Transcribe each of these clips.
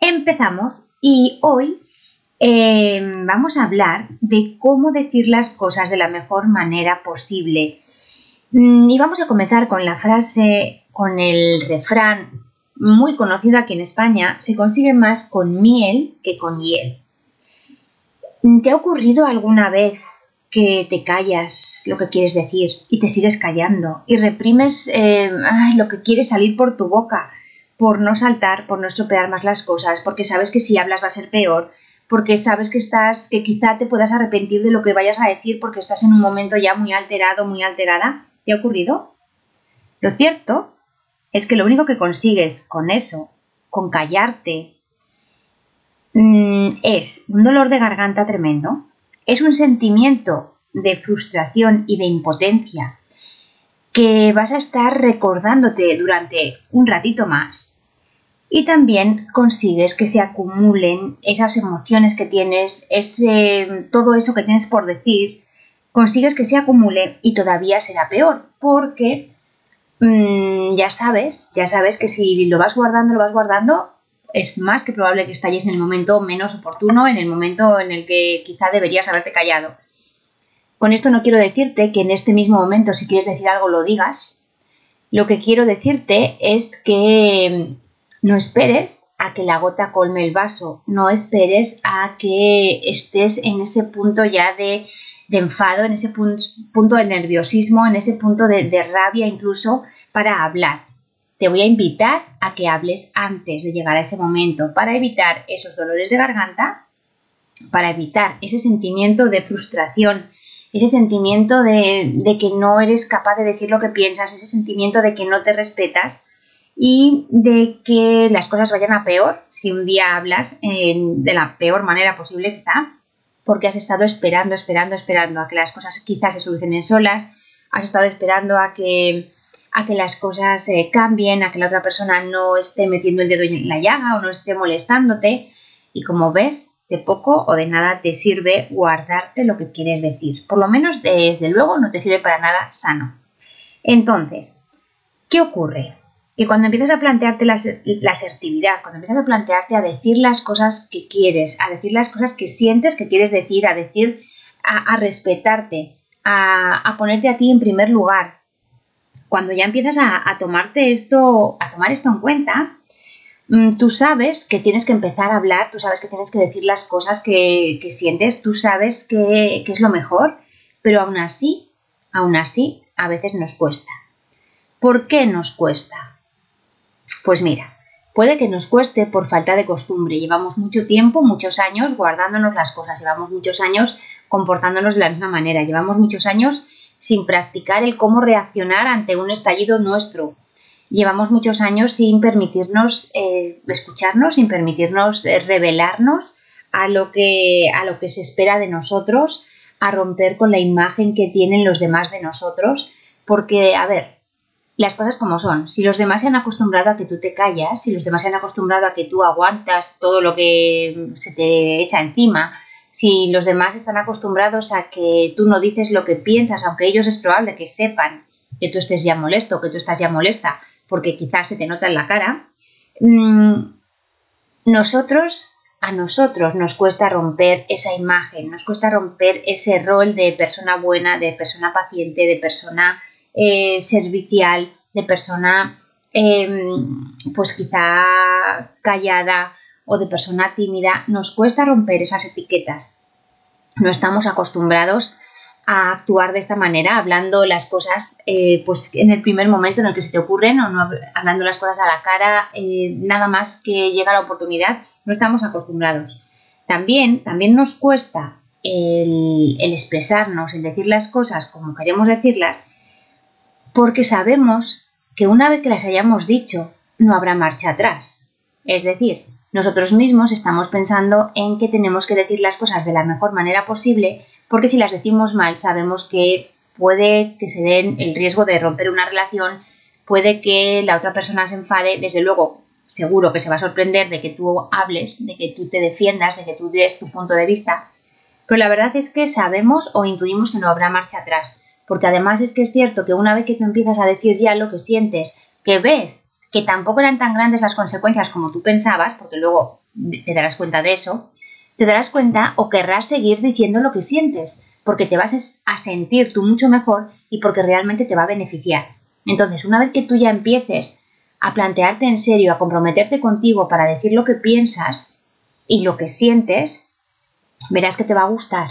Empezamos y hoy eh, vamos a hablar de cómo decir las cosas de la mejor manera posible. Mm, y vamos a comenzar con la frase, con el refrán muy conocido aquí en España, se consigue más con miel que con hiel. ¿Te ha ocurrido alguna vez que te callas lo que quieres decir y te sigues callando y reprimes eh, lo que quiere salir por tu boca? Por no saltar, por no estropear más las cosas, porque sabes que si hablas va a ser peor, porque sabes que estás, que quizá te puedas arrepentir de lo que vayas a decir porque estás en un momento ya muy alterado, muy alterada. ¿Te ha ocurrido? Lo cierto es que lo único que consigues con eso, con callarte, mm, es un dolor de garganta tremendo, es un sentimiento de frustración y de impotencia que vas a estar recordándote durante un ratito más y también consigues que se acumulen esas emociones que tienes, ese, todo eso que tienes por decir, consigues que se acumule y todavía será peor porque mm, ya sabes, ya sabes que si lo vas guardando, lo vas guardando, es más que probable que estalles en el momento menos oportuno, en el momento en el que quizá deberías haberte callado. Con esto no quiero decirte que en este mismo momento si quieres decir algo lo digas. Lo que quiero decirte es que no esperes a que la gota colme el vaso, no esperes a que estés en ese punto ya de, enfado, en ese punto, de nerviosismo, en ese punto de rabia incluso para hablar. Te voy a invitar a que hables antes de llegar a ese momento para evitar esos dolores de garganta, para evitar ese sentimiento de frustración ese sentimiento de, que no eres capaz de decir lo que piensas, ese sentimiento de que no te respetas y de que las cosas vayan a peor si un día hablas de la peor manera posible quizá, porque has estado esperando, esperando, esperando a que las cosas quizás se solucionen solas, has estado esperando a que, a que las cosas eh, cambien, a que la otra persona no esté metiendo el dedo en la llaga o no esté molestándote y como ves, de poco o de nada te sirve guardarte lo que quieres decir. Por lo menos, desde luego, no te sirve para nada sano. Entonces, ¿qué ocurre? Que cuando empiezas a plantearte la, asertividad, cuando empiezas a plantearte a decir las cosas que quieres, a decir las cosas que sientes que quieres decir, a decir, a, respetarte, a, ponerte a ti en primer lugar, cuando ya empiezas a, a tomarte esto, a tomar esto en cuenta, Mm, tú sabes que tienes que empezar a hablar, tú sabes que tienes que decir las cosas que, sientes, tú sabes que, que, es lo mejor, pero aún así, aún así, a veces nos cuesta. ¿Por qué nos cuesta? Pues mira, puede que nos cueste por falta de costumbre. Llevamos mucho tiempo, muchos años guardándonos las cosas, llevamos muchos años comportándonos de la misma manera, llevamos muchos años sin practicar el cómo reaccionar ante un estallido nuestro, llevamos muchos años sin permitirnos eh, escucharnos, sin permitirnos eh, revelarnos a lo, que, a lo que se espera de nosotros, a romper con la imagen que tienen los demás de nosotros, porque, a ver, las cosas como son, si los demás se han acostumbrado a que tú te callas, si los demás se han acostumbrado a que tú aguantas todo lo que se te echa encima, si los demás están acostumbrados a que tú no dices lo que piensas, aunque ellos es probable que sepan que tú estés ya molesto, que tú estás ya molesta, porque quizás se te nota en la cara, mm, nosotros, a nosotros nos cuesta romper esa imagen, nos cuesta romper ese rol de persona buena, de persona paciente, de persona eh, servicial, de persona em, pues quizá callada o de persona tímida, nos cuesta romper esas etiquetas. No estamos acostumbrados a actuar de esta manera, hablando las cosas eh, pues en el primer momento en el que se te ocurren o no hablando las cosas a la cara, eh, nada más que llega la oportunidad, no estamos acostumbrados. También, también nos cuesta el, el expresarnos, el decir las cosas como queremos decirlas, porque sabemos que una vez que las hayamos dicho, no habrá marcha atrás. Es decir, nosotros mismos estamos pensando en que tenemos que decir las cosas de la mejor manera posible, porque si las decimos mal sabemos que puede que se den el riesgo de romper una relación, puede que la otra persona se enfade, desde luego seguro que se va a sorprender de que tú hables, de que tú te defiendas, de que tú des tu punto de vista, pero la verdad es que sabemos o intuimos que no habrá marcha atrás, porque además es que es cierto que una vez que tú empiezas a decir ya lo que sientes, que ves que tampoco eran tan grandes las consecuencias como tú pensabas, porque luego te darás cuenta de eso, te darás cuenta o querrás seguir diciendo lo que sientes, porque te vas a sentir tú mucho mejor y porque realmente te va a beneficiar. Entonces, una vez que tú ya empieces a plantearte en serio, a comprometerte contigo para decir lo que piensas y lo que sientes, verás que te va a gustar,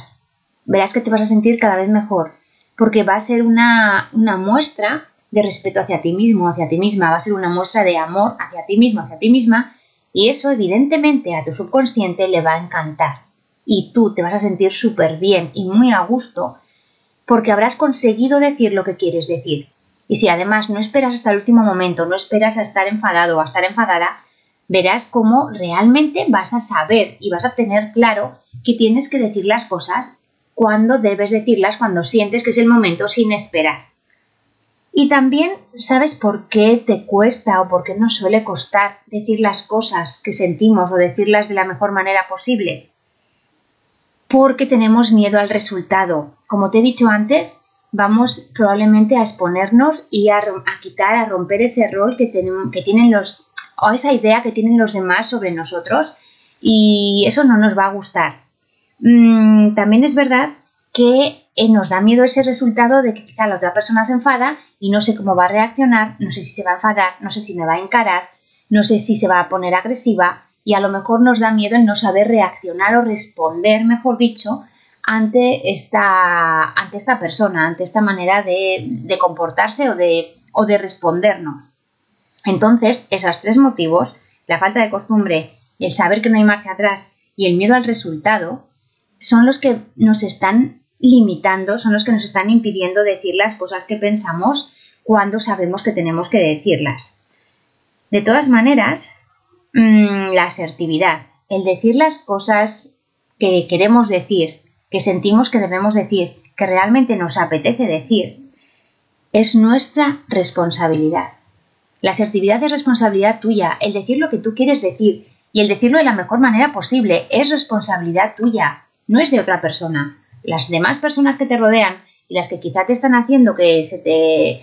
verás que te vas a sentir cada vez mejor, porque va a ser una, una muestra de respeto hacia ti mismo, hacia ti misma, va a ser una muestra de amor hacia ti mismo, hacia ti misma, y eso evidentemente a tu subconsciente le va a encantar. Y tú te vas a sentir súper bien y muy a gusto porque habrás conseguido decir lo que quieres decir. Y si además no esperas hasta el último momento, no esperas a estar enfadado o a estar enfadada, verás cómo realmente vas a saber y vas a tener claro que tienes que decir las cosas cuando debes decirlas, cuando sientes que es el momento sin esperar. Y también sabes por qué te cuesta o por qué nos suele costar decir las cosas que sentimos o decirlas de la mejor manera posible. Porque tenemos miedo al resultado. Como te he dicho antes, vamos probablemente a exponernos y a, quitar, a romper ese rol que, que tienen los, o esa idea que tienen los demás sobre nosotros y eso no nos va a gustar. Mm, también es verdad que eh, nos da miedo ese resultado de que quizá la otra persona se enfada y no sé cómo va a reaccionar, no sé si se va a enfadar, no sé si me va a encarar, no sé si se va a poner agresiva y a lo mejor nos da miedo el no saber reaccionar o responder, mejor dicho, ante esta, ante esta persona, ante esta manera de, comportarse o de, o de respondernos. Entonces, esos tres motivos, la falta de costumbre, el saber que no hay marcha atrás y el miedo al resultado, son los que nos están limitando, son los que nos están impidiendo decir las cosas que pensamos cuando sabemos que tenemos que decirlas. De todas maneras, mm, la asertividad, el decir las cosas que queremos decir, que sentimos que debemos decir, que realmente nos apetece decir, es nuestra responsabilidad. La asertividad es responsabilidad tuya, el decir lo que tú quieres decir y el decirlo de la mejor manera posible es responsabilidad tuya, no es de otra persona las demás personas que te rodean y las que quizá te están haciendo que, se te,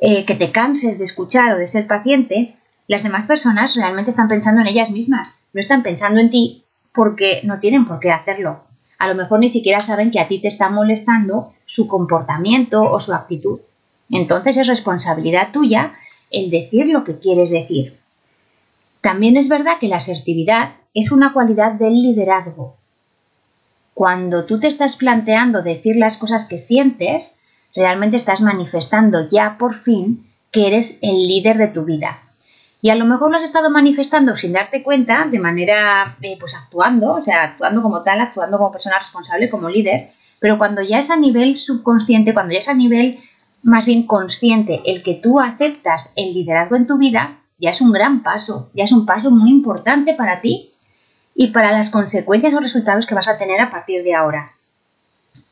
eh, que te canses de escuchar o de ser paciente, las demás personas realmente están pensando en ellas mismas, no están pensando en ti porque no tienen por qué hacerlo. A lo mejor ni siquiera saben que a ti te está molestando su comportamiento o su actitud. Entonces es responsabilidad tuya el decir lo que quieres decir. También es verdad que la asertividad es una cualidad del liderazgo, cuando tú te estás planteando decir las cosas que sientes, realmente estás manifestando ya por fin que eres el líder de tu vida. Y a lo mejor lo has estado manifestando sin darte cuenta, de manera, eh, pues actuando, o sea, actuando como tal, actuando como persona responsable, como líder, pero cuando ya es a nivel subconsciente, cuando ya es a nivel más bien consciente el que tú aceptas el liderazgo en tu vida, ya es un gran paso, ya es un paso muy importante para ti y para las consecuencias o resultados que vas a tener a partir de ahora.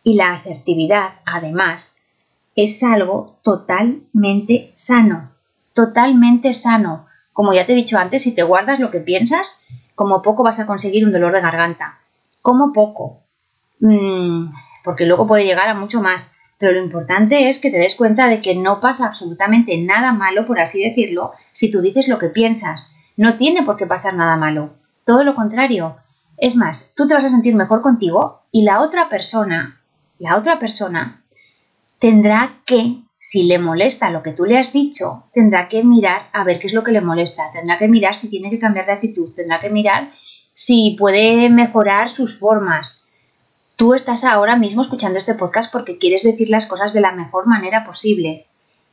Y la asertividad, además, es algo totalmente sano, totalmente sano. Como ya te he dicho antes, si te guardas lo que piensas, como poco vas a conseguir un dolor de garganta. Como poco. Mm, porque luego puede llegar a mucho más. Pero lo importante es que te des cuenta de que no pasa absolutamente nada malo, por así decirlo, si tú dices lo que piensas. No tiene por qué pasar nada malo. Todo lo contrario. Es más, tú te vas a sentir mejor contigo y la otra persona, la otra persona, tendrá que, si le molesta lo que tú le has dicho, tendrá que mirar a ver qué es lo que le molesta, tendrá que mirar si tiene que cambiar de actitud, tendrá que mirar si puede mejorar sus formas. Tú estás ahora mismo escuchando este podcast porque quieres decir las cosas de la mejor manera posible.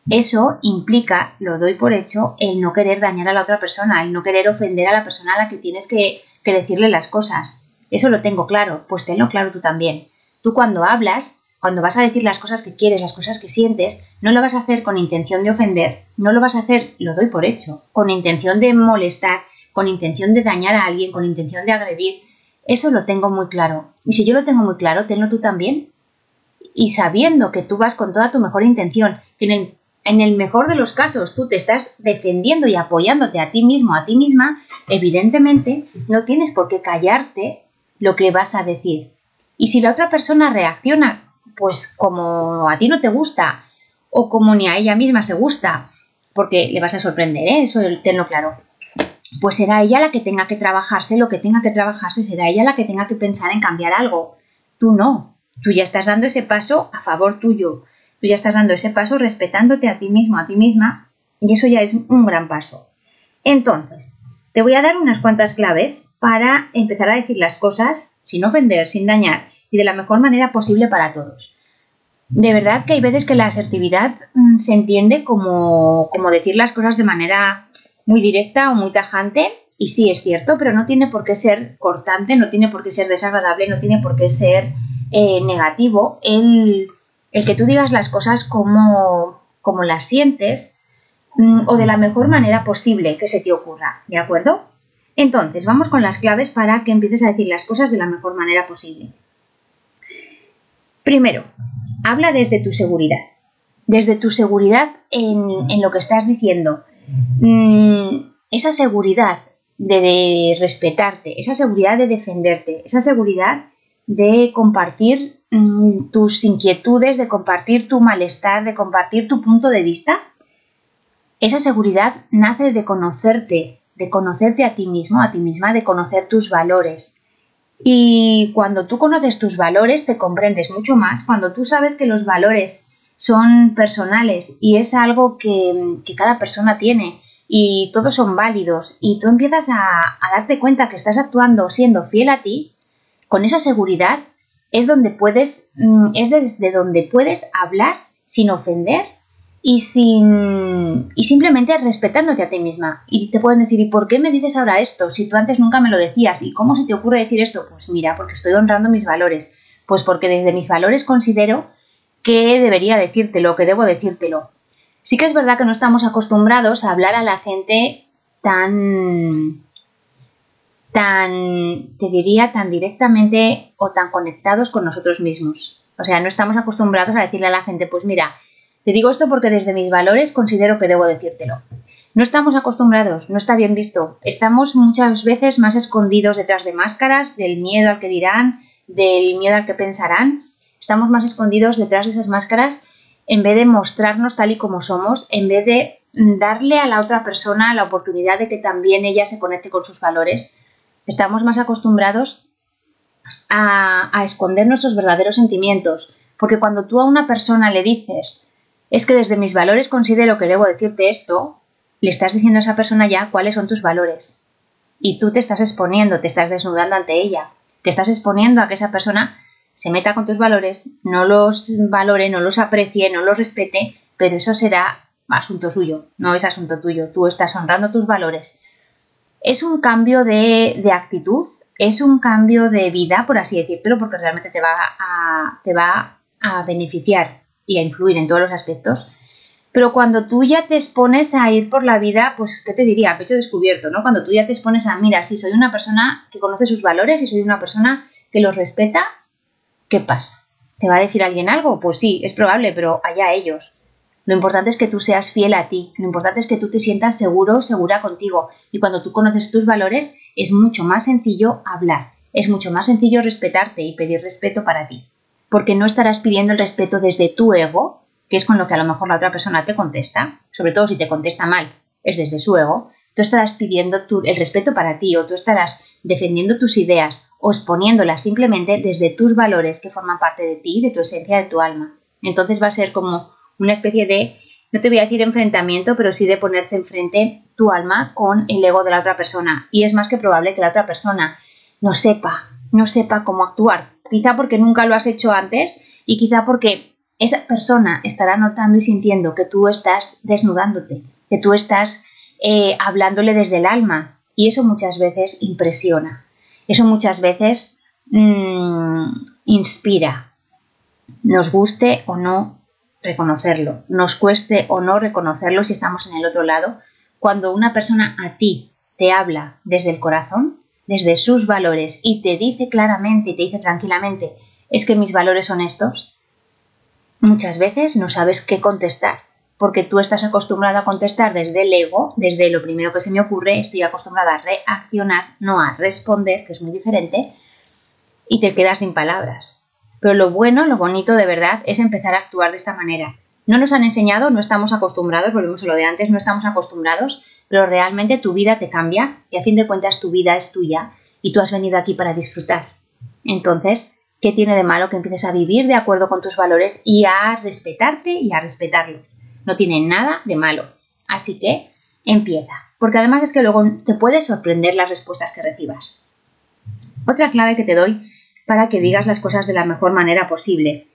Eso implica, lo doy por hecho, el no querer dañar a la otra persona, el no querer ofender a la persona a la que tienes que, decirle las cosas. Eso lo tengo claro, pues tenlo claro tú también. Tú cuando hablas, cuando vas a decir las cosas que quieres, las cosas que sientes, no lo vas a hacer con intención de ofender, no lo vas a hacer, lo doy por hecho, con intención de molestar, con intención de dañar a alguien, con intención de agredir. Eso lo tengo muy claro. Y si yo lo tengo muy claro, tenlo tú también. Y sabiendo que tú vas con toda tu mejor intención, que en el, en el mejor de los casos tú te estás defendiendo y apoyándote a ti mismo, a ti misma, evidentemente no tienes por qué callarte lo que vas a decir. Y si la otra persona reacciona pues como a ti no te gusta o como ni a ella misma se gusta, porque le vas a sorprender, ¿eh? eso tenlo claro, pues será ella la que tenga que trabajarse, lo que tenga que trabajarse, será ella la que tenga que pensar en cambiar algo. Tú no, tú ya estás dando ese paso a favor tuyo, tú ya estás dando ese paso respetándote a ti mismo, a ti misma, y eso ya es un gran paso. Entonces, te voy a dar unas cuantas claves para empezar a decir las cosas sin ofender, sin dañar y de la mejor manera posible para todos. De verdad que hay veces que la asertividad mm, se entiende como, como decir las cosas de manera muy directa o muy tajante, y sí es cierto, pero no tiene por qué ser cortante, no tiene por qué ser desagradable, no tiene por qué ser eh, negativo el, el, que tú digas las cosas como, como las sientes mm, o de la mejor manera posible que se te ocurra, ¿de acuerdo? Entonces, vamos con las claves para que empieces a decir las cosas de la mejor manera posible. Primero, habla desde tu seguridad, desde tu seguridad en, lo que estás diciendo. Mm, esa seguridad de, respetarte, esa seguridad de defenderte, esa seguridad de compartir mm, tus inquietudes, de compartir tu malestar, de compartir tu punto de vista. Esa seguridad nace de conocerte, de conocerte a ti mismo, a ti misma, de conocer tus valores, y cuando tú conoces tus valores, te comprendes mucho más. Cuando tú sabes que los valores son personales y es algo que, cada persona tiene y todos son válidos y tú empiezas a, darte cuenta que estás actuando siendo fiel a ti, con esa seguridad es donde puedes, mm, es desde donde puedes hablar sin ofender y, sin, y simplemente respetándote a ti misma. Y te pueden decir, ¿y por qué me dices ahora esto? Si tú antes nunca me lo decías. ¿Y cómo se te ocurre decir esto? Pues mira, porque estoy honrando mis valores. Pues porque desde mis valores considero que debería decírtelo, que debo decírtelo. Sí que es verdad que no estamos acostumbrados a hablar a la gente tan, tan, te diría, tan directamente o tan conectados con nosotros mismos. O sea, no estamos acostumbrados a decirle a la gente, pues mira, te digo esto porque desde mis valores considero que debo decírtelo. No estamos acostumbrados, no está bien visto. Estamos muchas veces más escondidos detrás de máscaras, del miedo al que dirán, del miedo al que pensarán. Estamos más escondidos detrás de esas máscaras en vez de mostrarnos tal y como somos, en vez de darle a la otra persona la oportunidad de que también ella se conecte con sus valores. Estamos más acostumbrados a, a esconder nuestros verdaderos sentimientos, porque cuando tú a una persona le dices es que desde mis valores considero que debo decirte esto, le estás diciendo a esa persona ya cuáles son tus valores. Y tú te estás exponiendo, te estás desnudando ante ella, te estás exponiendo a que esa persona se meta con tus valores, no los valore, no los aprecie, no los respete, pero eso será asunto suyo, no es asunto tuyo. Tú estás honrando tus valores. Es un cambio de, actitud, es un cambio de vida, por así decirlo, porque realmente te va a, te va a beneficiar y a influir en todos los aspectos. Pero cuando tú ya te expones a ir por la vida, pues, ¿qué te diría? Pecho descubierto, ¿no? Cuando tú ya te expones a, mira, si soy una persona que conoce sus valores y soy una persona que los respeta, ¿qué pasa? ¿Te va a decir alguien algo? Pues sí, es probable, pero allá ellos. Lo importante es que tú seas fiel a ti, lo importante es que tú te sientas seguro, segura contigo. Y cuando tú conoces tus valores, es mucho más sencillo hablar, es mucho más sencillo respetarte y pedir respeto para ti porque no estarás pidiendo el respeto desde tu ego, que es con lo que a lo mejor la otra persona te contesta, sobre todo si te contesta mal, es desde su ego, tú estarás pidiendo el respeto para ti o tú estarás defendiendo tus ideas o exponiéndolas simplemente desde tus valores que forman parte de ti, de tu esencia, de tu alma. Entonces va a ser como una especie de, no te voy a decir enfrentamiento, pero sí de ponerte enfrente tu alma con el ego de la otra persona. Y es más que probable que la otra persona no sepa, no sepa cómo actuar, quizá porque nunca lo has hecho antes y quizá porque esa persona estará notando y sintiendo que tú estás desnudándote, que tú estás eh, hablándole desde el alma. Y eso muchas veces impresiona, eso muchas veces mm, inspira, nos guste o no reconocerlo, nos cueste o no reconocerlo si estamos en el otro lado, cuando una persona a ti te habla desde el corazón, desde sus valores y te dice claramente y te dice tranquilamente, es que mis valores son estos, muchas veces no sabes qué contestar, porque tú estás acostumbrado a contestar desde el ego, desde lo primero que se me ocurre, estoy acostumbrada a reaccionar, no a responder, que es muy diferente, y te quedas sin palabras. Pero lo bueno, lo bonito de verdad es empezar a actuar de esta manera. No nos han enseñado, no estamos acostumbrados, volvemos a lo de antes, no estamos acostumbrados, pero realmente tu vida te cambia y a fin de cuentas tu vida es tuya y tú has venido aquí para disfrutar. Entonces, ¿qué tiene de malo que empieces a vivir de acuerdo con tus valores y a respetarte y a respetarlo? No tiene nada de malo. Así que empieza, porque además es que luego te puede sorprender las respuestas que recibas. Otra clave que te doy para que digas las cosas de la mejor manera posible.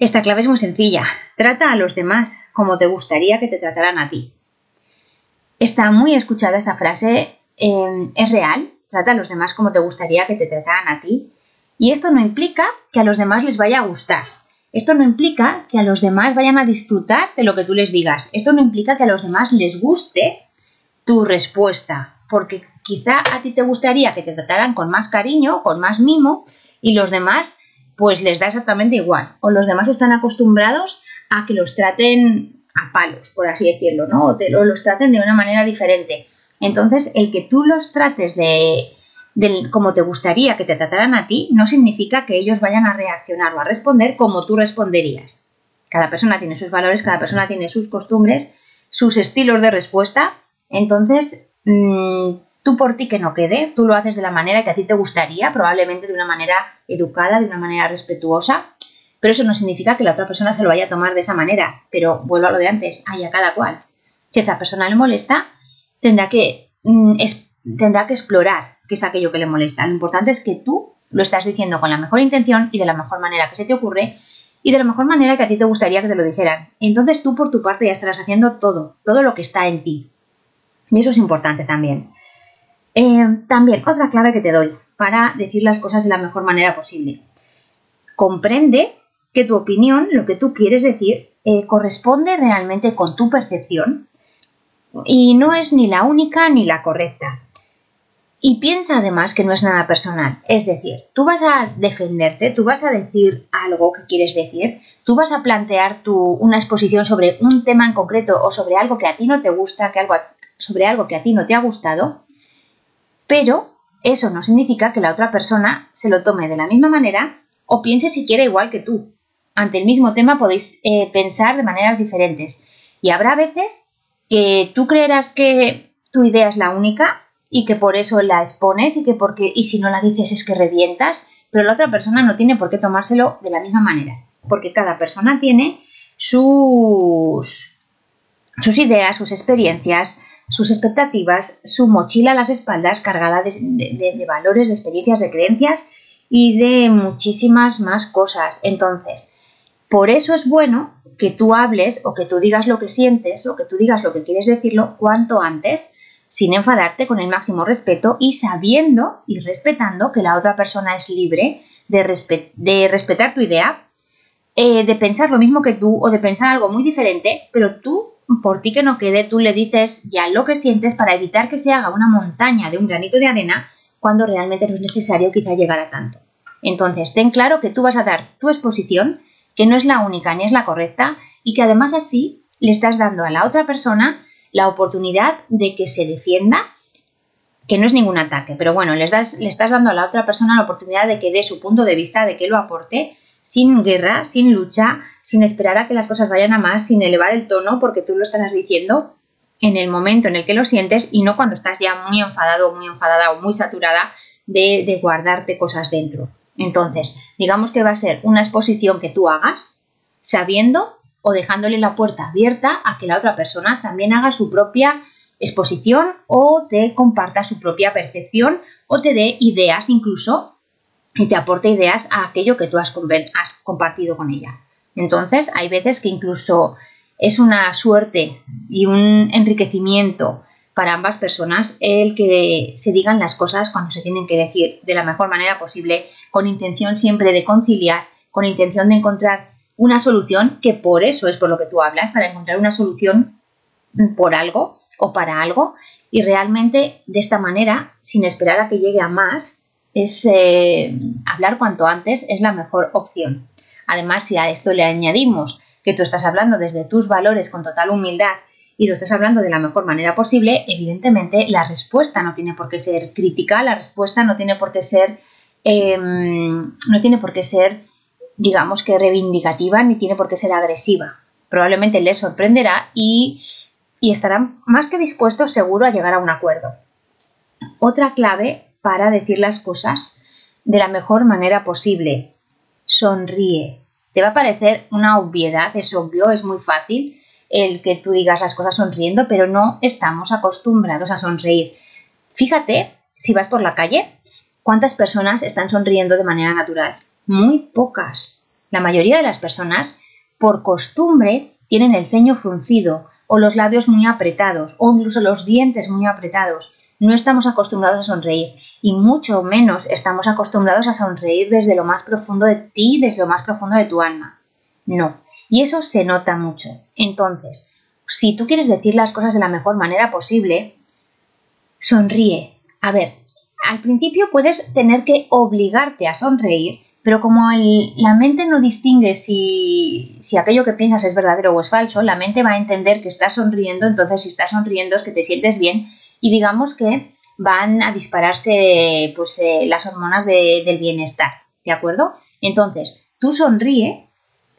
Esta clave es muy sencilla. Trata a los demás como te gustaría que te trataran a ti. Está muy escuchada esta frase, em, es real. Trata a los demás como te gustaría que te trataran a ti. Y esto no implica que a los demás les vaya a gustar. Esto no implica que a los demás vayan a disfrutar de lo que tú les digas. Esto no implica que a los demás les guste tu respuesta, porque quizá a ti te gustaría que te trataran con más cariño, con más mimo, y los demás pues les da exactamente igual. O los demás están acostumbrados a que los traten a palos, por así decirlo, ¿no? O, los traten de una manera diferente. Entonces, el que tú los trates de, como te gustaría que te trataran a ti, no significa que ellos vayan a reaccionar o a responder como tú responderías. Cada persona tiene sus valores, cada persona tiene sus costumbres, sus estilos de respuesta. Entonces, mm, tú por ti que no quede, tú lo haces de la manera que a ti te gustaría, probablemente de una manera educada, de una manera respetuosa, pero eso no significa que la otra persona se lo vaya a tomar de esa manera. Pero vuelvo a lo de antes, hay a cada cual. Si esa persona le molesta, tendrá que, mm, tendrá que explorar qué es aquello que le molesta. Lo importante es que tú lo estás diciendo con la mejor intención y de la mejor manera que se te ocurre y de la mejor manera que a ti te gustaría que te lo dijeran. Entonces tú por tu parte ya estarás haciendo todo, todo lo que está en ti. Y eso es importante también. Eh, también otra clave que te doy para decir las cosas de la mejor manera posible. Comprende que tu opinión, lo que tú quieres decir, eh, corresponde realmente con tu percepción y no es ni la única ni la correcta. Y piensa además que no es nada personal. Es decir, tú vas a defenderte, tú vas a decir algo que quieres decir, tú vas a plantear tu, una exposición sobre un tema en concreto o sobre algo que a ti no te gusta, que algo, sobre algo que a ti no te ha gustado, pero eso no significa que la otra persona se lo tome de la misma manera o piense siquiera igual que tú. Ante el mismo tema podéis eh, pensar de maneras diferentes. Y habrá veces que tú creerás que tu idea es la única y que por eso la expones y que porque y si no la dices es que revientas, pero la otra persona no tiene por qué tomárselo de la misma manera, porque cada persona tiene sus sus ideas, sus experiencias, sus expectativas, su mochila a las espaldas cargada de, valores, de experiencias, de creencias y de muchísimas más cosas. Entonces, por eso es bueno que tú hables o que tú digas lo que sientes o que tú digas lo que quieres decirlo cuanto antes sin enfadarte, con el máximo respeto y sabiendo y respetando que la otra persona es libre de, de respetar tu idea, eh, de pensar lo mismo que tú o de pensar algo muy diferente, pero tú, por ti que no quede, tú le dices ya lo que sientes para evitar que se haga una montaña de un granito de arena cuando realmente no es necesario quizá llegar a tanto. Entonces, ten claro que tú vas a dar tu exposición, que no es la única ni es la correcta, y que además así le estás dando a la otra persona la oportunidad de que se defienda, que no es ningún ataque, pero bueno, les das, le estás dando a la otra persona la oportunidad de que dé su punto de vista, de que lo aporte, sin guerra, sin lucha, sin esperar a que las cosas vayan a más, sin elevar el tono, porque tú lo estás diciendo en el momento en el que lo sientes y no cuando estás ya muy enfadado, muy enfadada o muy saturada de, guardarte cosas dentro. Entonces, digamos que va a ser una exposición que tú hagas sabiendo o dejándole la puerta abierta a que la otra persona también haga su propia exposición o te comparta su propia percepción o te dé ideas incluso y te aporte ideas a aquello que tú has compartido con ella. Entonces, hay veces que incluso es una suerte y un enriquecimiento para ambas personas el que se digan las cosas cuando se tienen que decir de la mejor manera posible, con intención siempre de conciliar, con intención de encontrar una solución que por eso es por lo que tú hablas, para encontrar una solución por algo, o para algo y realmente de esta manera, sin esperar a que llegue a más, es eh, hablar cuanto antes es la mejor opción. Además, si a esto le añadimos que tú estás hablando desde tus valores con total humildad y lo estás hablando de la mejor manera posible, evidentemente la respuesta no tiene por qué ser crítica, la respuesta no tiene por qué ser, em, no tiene por qué ser, digamos que reivindicativa, ni tiene por qué ser agresiva. Probablemente le sorprenderá y, y estarán más que dispuestos seguro a llegar a un acuerdo. Otra clave para decir las cosas de la mejor manera posible. Sonríe. Te va a parecer una obviedad, es obvio, es muy fácil, el que tú digas las cosas sonriendo, pero no estamos acostumbrados a sonreír. Fíjate, si vas por la calle, cuántas personas están sonriendo de manera natural. Muy pocas. La mayoría de las personas, por costumbre, tienen el ceño fruncido o los labios muy apretados o incluso los dientes muy apretados. No estamos acostumbrados a sonreír y mucho menos estamos acostumbrados a sonreír desde lo más profundo de ti, desde lo más profundo de tu alma. No, y eso se nota mucho. Entonces, si tú quieres decir las cosas de la mejor manera posible, sonríe. A ver, al principio puedes tener que obligarte a sonreír, pero como la mente no distingue si, si, aquello que piensas es verdadero o es falso, la mente va a entender que estás sonriendo, entonces si estás sonriendo es que te sientes bien y digamos que van a dispararse pues, eh, las hormonas del bienestar, ¿de acuerdo? Entonces, tú sonríe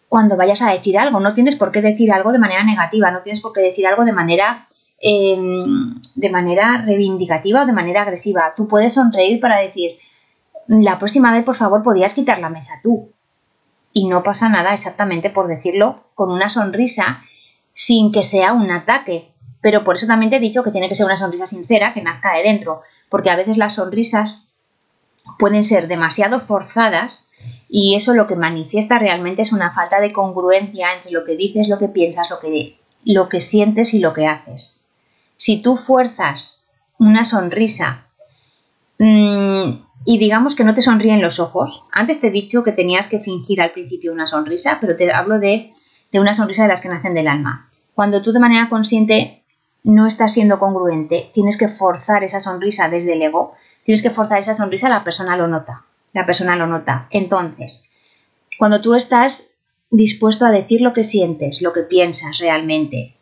cuando vayas a decir algo. No tienes por qué decir algo de manera negativa, no tienes por qué decir algo de manera, em, de manera reivindicativa o de manera agresiva. Tú puedes sonreír para decir, la próxima vez por favor podías quitar la mesa tú. Y no pasa nada exactamente por decirlo con una sonrisa sin que sea un ataque. Pero por eso también te he dicho que tiene que ser una sonrisa sincera que nazca de dentro. Porque a veces las sonrisas pueden ser demasiado forzadas y eso lo que manifiesta realmente es una falta de congruencia entre lo que dices, lo que piensas, lo que, lo que sientes y lo que haces. Si tú fuerzas una sonrisa mm, y digamos que no te sonríen los ojos, antes te he dicho que tenías que fingir al principio una sonrisa, pero te hablo de, de una sonrisa de las que nacen del alma. Cuando tú de manera consciente no estás siendo congruente, tienes que forzar esa sonrisa desde el ego, tienes que forzar esa sonrisa, la persona lo nota la persona lo nota. Entonces, cuando tú estás dispuesto a decir lo que sientes, lo que piensas realmente,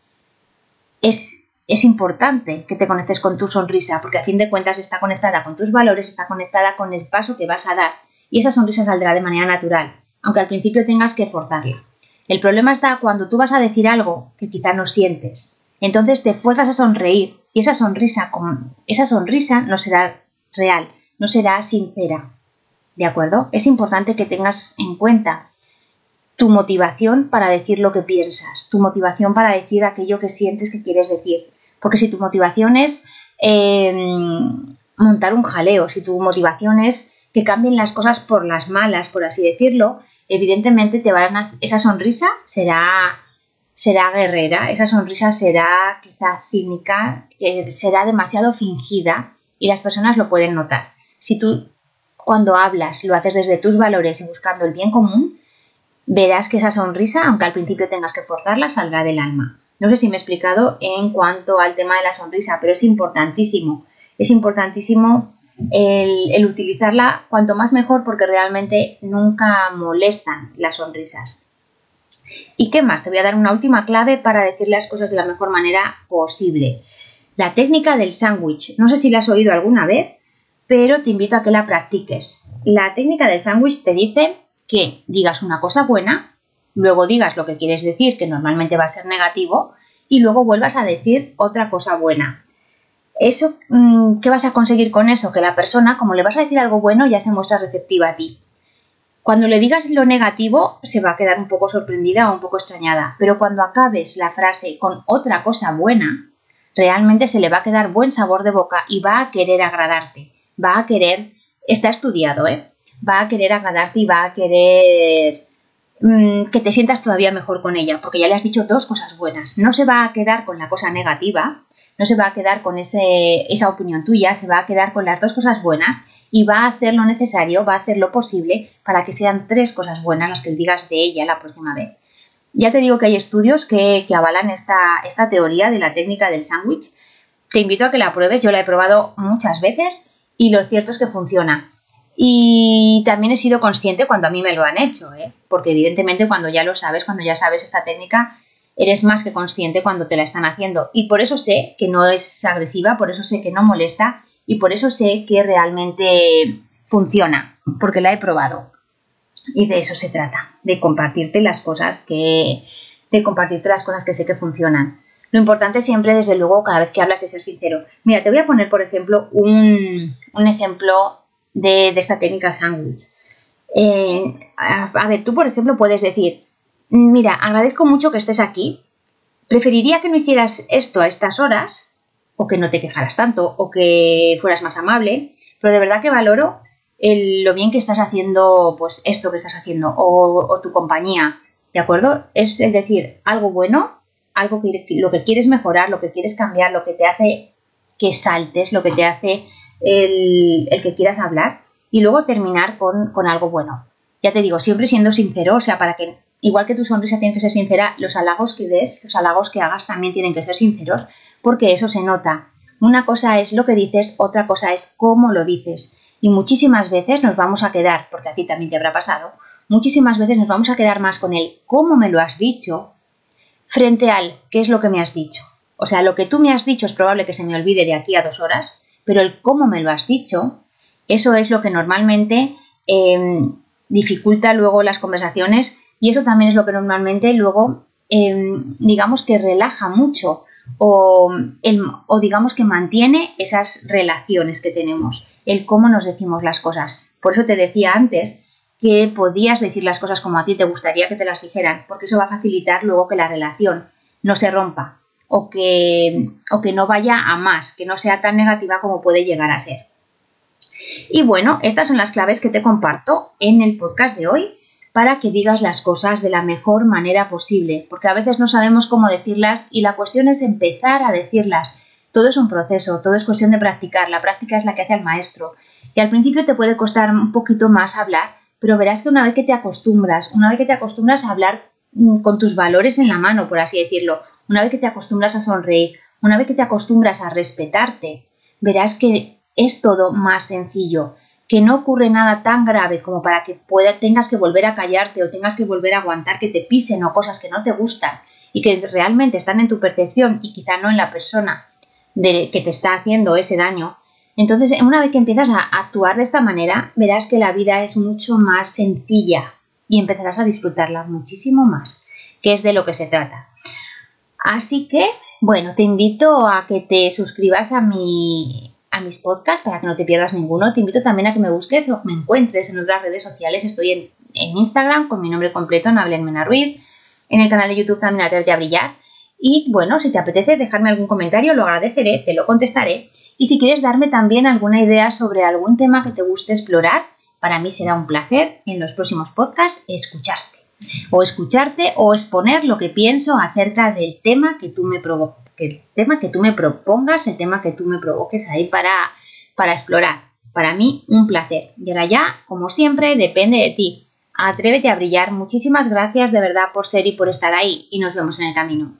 es, es importante que te conectes con tu sonrisa, porque a fin de cuentas está conectada con tus valores, está conectada con el paso que vas a dar, y esa sonrisa saldrá de manera natural, aunque al principio tengas que forzarla. El problema está cuando tú vas a decir algo que quizá no sientes. Entonces te fuerzas a sonreír y esa sonrisa, esa sonrisa no será real, no será sincera. ¿De acuerdo? Es importante que tengas en cuenta tu motivación para decir lo que piensas, tu motivación para decir aquello que sientes que quieres decir. Porque si tu motivación es em, montar un jaleo, si tu motivación es que cambien las cosas por las malas, por así decirlo, evidentemente te van a, esa sonrisa será, será guerrera, esa sonrisa será quizá cínica, será demasiado fingida y las personas lo pueden notar. Si tú cuando hablas lo haces desde tus valores y buscando el bien común, verás que esa sonrisa, aunque al principio tengas que forzarla, saldrá del alma. No sé si me he explicado en cuanto al tema de la sonrisa, pero es importantísimo. Es importantísimo el, utilizarla cuanto más mejor porque realmente nunca molestan las sonrisas. ¿Y qué más? Te voy a dar una última clave para decir las cosas de la mejor manera posible. La técnica del sándwich. No sé si la has oído alguna vez, pero te invito a que la practiques. La técnica del sándwich te dice que digas una cosa buena, luego digas lo que quieres decir, que normalmente va a ser negativo, y luego vuelvas a decir otra cosa buena. Eso, mm, ¿qué vas a conseguir con eso? Que la persona, como le vas a decir algo bueno, ya se muestra receptiva a ti. Cuando le digas lo negativo, se va a quedar un poco sorprendida o un poco extrañada, pero cuando acabes la frase con otra cosa buena, realmente se le va a quedar buen sabor de boca y va a querer agradarte va a querer, está estudiado, ¿eh? va a querer agradarte y va a querer mm, que te sientas todavía mejor con ella, porque ya le has dicho dos cosas buenas. No se va a quedar con la cosa negativa, no se va a quedar con ese, esa opinión tuya, se va a quedar con las dos cosas buenas y va a hacer lo necesario, va a hacer lo posible para que sean tres cosas buenas las que digas de ella la próxima vez. Ya te digo que hay estudios que, avalan esta, esta teoría de la técnica del sándwich te invito a que la pruebes. Yo la he probado muchas veces y lo cierto es que funciona. Y también he sido consciente cuando a mí me lo han hecho, ¿eh? porque evidentemente cuando ya lo sabes, cuando ya sabes esta técnica, eres más que consciente cuando te la están haciendo. Y por eso sé que no es agresiva, por eso sé que no molesta y por eso sé que realmente funciona, porque la he probado. Y de eso se trata, de compartirte las cosas que, de compartirte las cosas que sé que funcionan. Lo importante siempre, desde luego, cada vez que hablas es ser sincero. Mira, te voy a poner, por ejemplo, un, ejemplo de, esta técnica sándwich. Eh, a, ver, tú, por ejemplo, puedes decir, mira, agradezco mucho que estés aquí. Preferiría que no hicieras esto a estas horas, o que no te quejaras tanto, o que fueras más amable, pero de verdad que valoro lo bien que estás haciendo, pues esto que estás haciendo, o, o tu compañía, ¿de acuerdo? Es, es decir, algo bueno algo que lo que quieres mejorar, lo que quieres cambiar, lo que te hace que saltes, lo que te hace el, que quieras hablar y luego terminar con, con, algo bueno. Ya te digo, siempre siendo sincero, o sea, para que, igual que tu sonrisa tiene que ser sincera, los halagos que des, los halagos que hagas también tienen que ser sinceros, porque eso se nota. Una cosa es lo que dices, otra cosa es cómo lo dices. Y muchísimas veces nos vamos a quedar, porque a ti también te habrá pasado, muchísimas veces nos vamos a quedar más con el cómo me lo has dicho frente al qué es lo que me has dicho. O sea, lo que tú me has dicho es probable que se me olvide de aquí a dos horas, pero el cómo me lo has dicho, eso es lo que normalmente em, dificulta luego las conversaciones y eso también es lo que normalmente luego, em, digamos que relaja mucho o, o digamos que mantiene esas relaciones que tenemos, el cómo nos decimos las cosas. Por eso te decía antes que podías decir las cosas como a ti te gustaría que te las dijeran, porque eso va a facilitar luego que la relación no se rompa o que, o que no vaya a más, que no sea tan negativa como puede llegar a ser. Y bueno, estas son las claves que te comparto en el podcast de hoy para que digas las cosas de la mejor manera posible, porque a veces no sabemos cómo decirlas y la cuestión es empezar a decirlas. Todo es un proceso, todo es cuestión de practicar, la práctica es la que hace al maestro. Y al principio te puede costar un poquito más hablar, pero verás que una vez que te acostumbras, una vez que te acostumbras a hablar mm, con tus valores en la mano, por así decirlo, una vez que te acostumbras a sonreír, una vez que te acostumbras a respetarte, verás que es todo más sencillo, que no ocurre nada tan grave como para que pueda, tengas que volver a callarte o tengas que volver a aguantar que te pisen o cosas que no te gustan y que realmente están en tu percepción y quizá no en la persona de, que te está haciendo ese daño, entonces, una vez que empiezas a actuar de esta manera, verás que la vida es mucho más sencilla y empezarás a disfrutarla muchísimo más, que es de lo que se trata. Así que, bueno, te invito a que te suscribas a, mi, a mis podcasts para que no te pierdas ninguno. Te invito también a que me busques o me encuentres en otras redes sociales. Estoy en, Instagram con mi nombre completo, Nablen Mena Ruiz. En el canal de YouTube también Atreverte a Brillar. Y bueno, si te apetece dejarme algún comentario, lo agradeceré, te lo contestaré. Y si quieres darme también alguna idea sobre algún tema que te guste explorar, para mí será un placer en los próximos podcasts escucharte. O escucharte o exponer lo que pienso acerca del tema que tú me, el tema que tú me propongas, el tema que tú me provoques ahí para, para explorar. Para mí, un placer. Y ahora ya, como siempre, depende de ti. Atrévete a brillar. Muchísimas gracias de verdad por ser y por estar ahí. Y nos vemos en el camino.